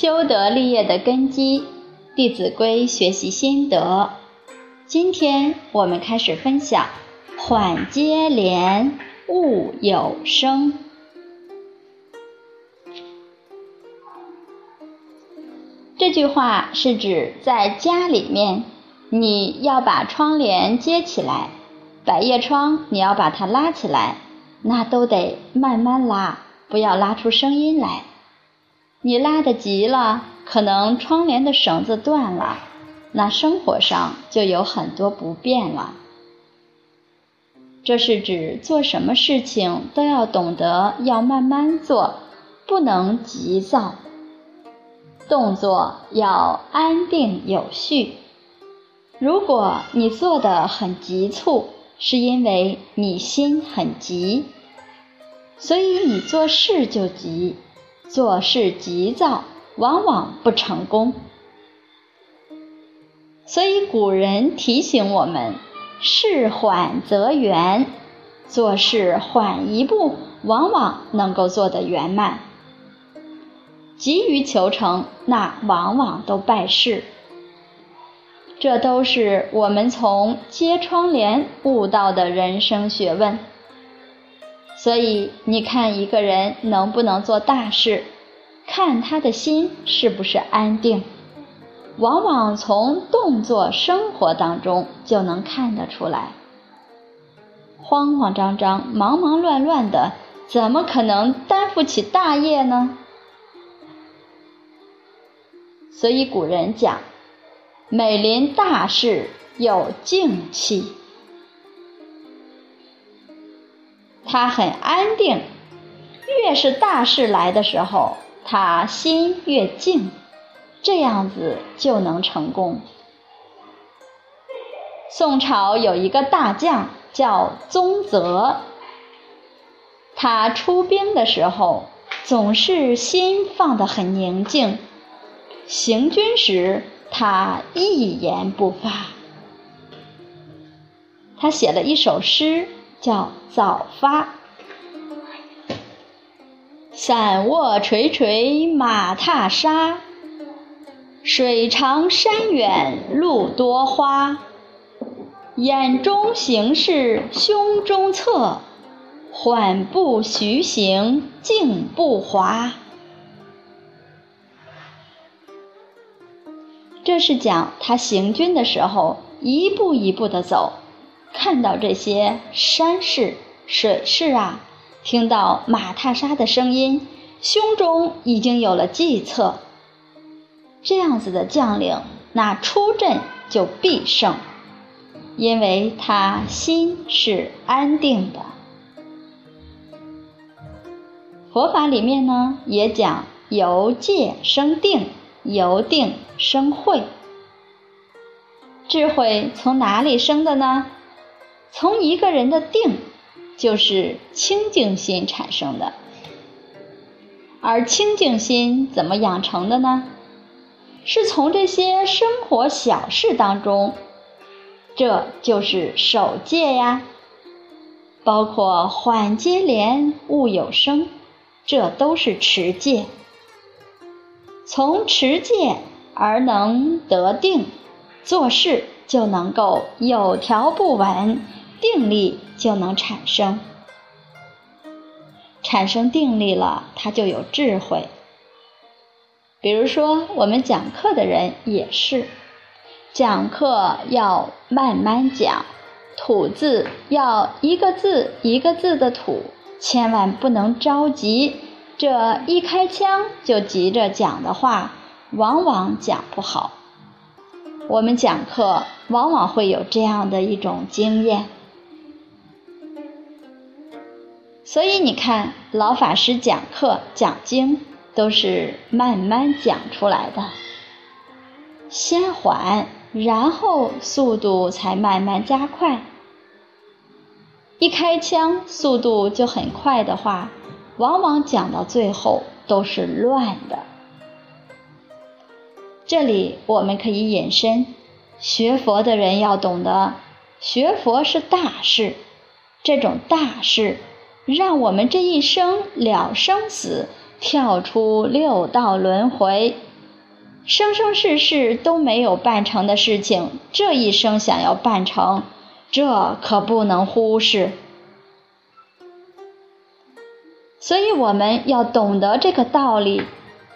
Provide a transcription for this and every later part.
修德立业的根基，《弟子规》学习心得。今天我们开始分享“缓接连，勿有声”。这句话是指在家里面，你要把窗帘接起来，百叶窗你要把它拉起来，那都得慢慢拉，不要拉出声音来。你拉的急了，可能窗帘的绳子断了，那生活上就有很多不便了。这是指做什么事情都要懂得要慢慢做，不能急躁。动作要安定有序。如果你做的很急促，是因为你心很急，所以你做事就急，做事急躁，往往不成功。所以古人提醒我们：事缓则圆，做事缓一步，往往能够做得圆满。急于求成，那往往都败事。这都是我们从揭窗帘悟到的人生学问。所以，你看一个人能不能做大事，看他的心是不是安定。往往从动作、生活当中就能看得出来。慌慌张张、忙忙乱乱的，怎么可能担负起大业呢？所以古人讲：“美临大事有静气。”他很安定，越是大事来的时候，他心越静，这样子就能成功。宋朝有一个大将叫宗泽，他出兵的时候总是心放得很宁静。行军时，他一言不发。他写了一首诗，叫《早发》：伞握垂垂马踏沙，水长山远路多花。眼中行事胸中策，缓步徐行静不滑。这是讲他行军的时候，一步一步的走，看到这些山势、水势啊，听到马踏沙的声音，胸中已经有了计策。这样子的将领，那出阵就必胜，因为他心是安定的。佛法里面呢，也讲由戒生定。由定生慧，智慧从哪里生的呢？从一个人的定，就是清净心产生的。而清净心怎么养成的呢？是从这些生活小事当中，这就是守戒呀。包括缓接连，勿有声，这都是持戒。从持戒而能得定，做事就能够有条不紊，定力就能产生。产生定力了，他就有智慧。比如说，我们讲课的人也是，讲课要慢慢讲，吐字要一个字一个字的吐，千万不能着急。这一开枪就急着讲的话，往往讲不好。我们讲课往往会有这样的一种经验，所以你看，老法师讲课讲经都是慢慢讲出来的，先缓，然后速度才慢慢加快。一开枪速度就很快的话。往往讲到最后都是乱的。这里我们可以引申，学佛的人要懂得，学佛是大事，这种大事让我们这一生了生死，跳出六道轮回，生生世世都没有办成的事情，这一生想要办成，这可不能忽视。所以我们要懂得这个道理，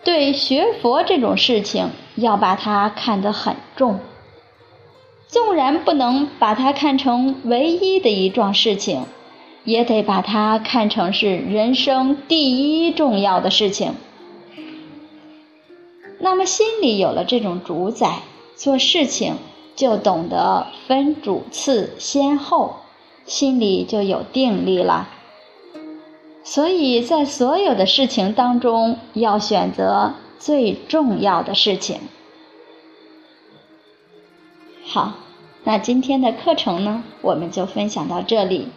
对学佛这种事情，要把它看得很重。纵然不能把它看成唯一的一桩事情，也得把它看成是人生第一重要的事情。那么心里有了这种主宰，做事情就懂得分主次先后，心里就有定力了。所以在所有的事情当中，要选择最重要的事情。好，那今天的课程呢，我们就分享到这里。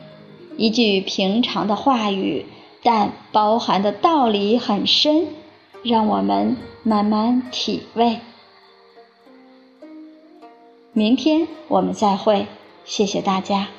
一句平常的话语，但包含的道理很深。让我们慢慢体味。明天我们再会，谢谢大家。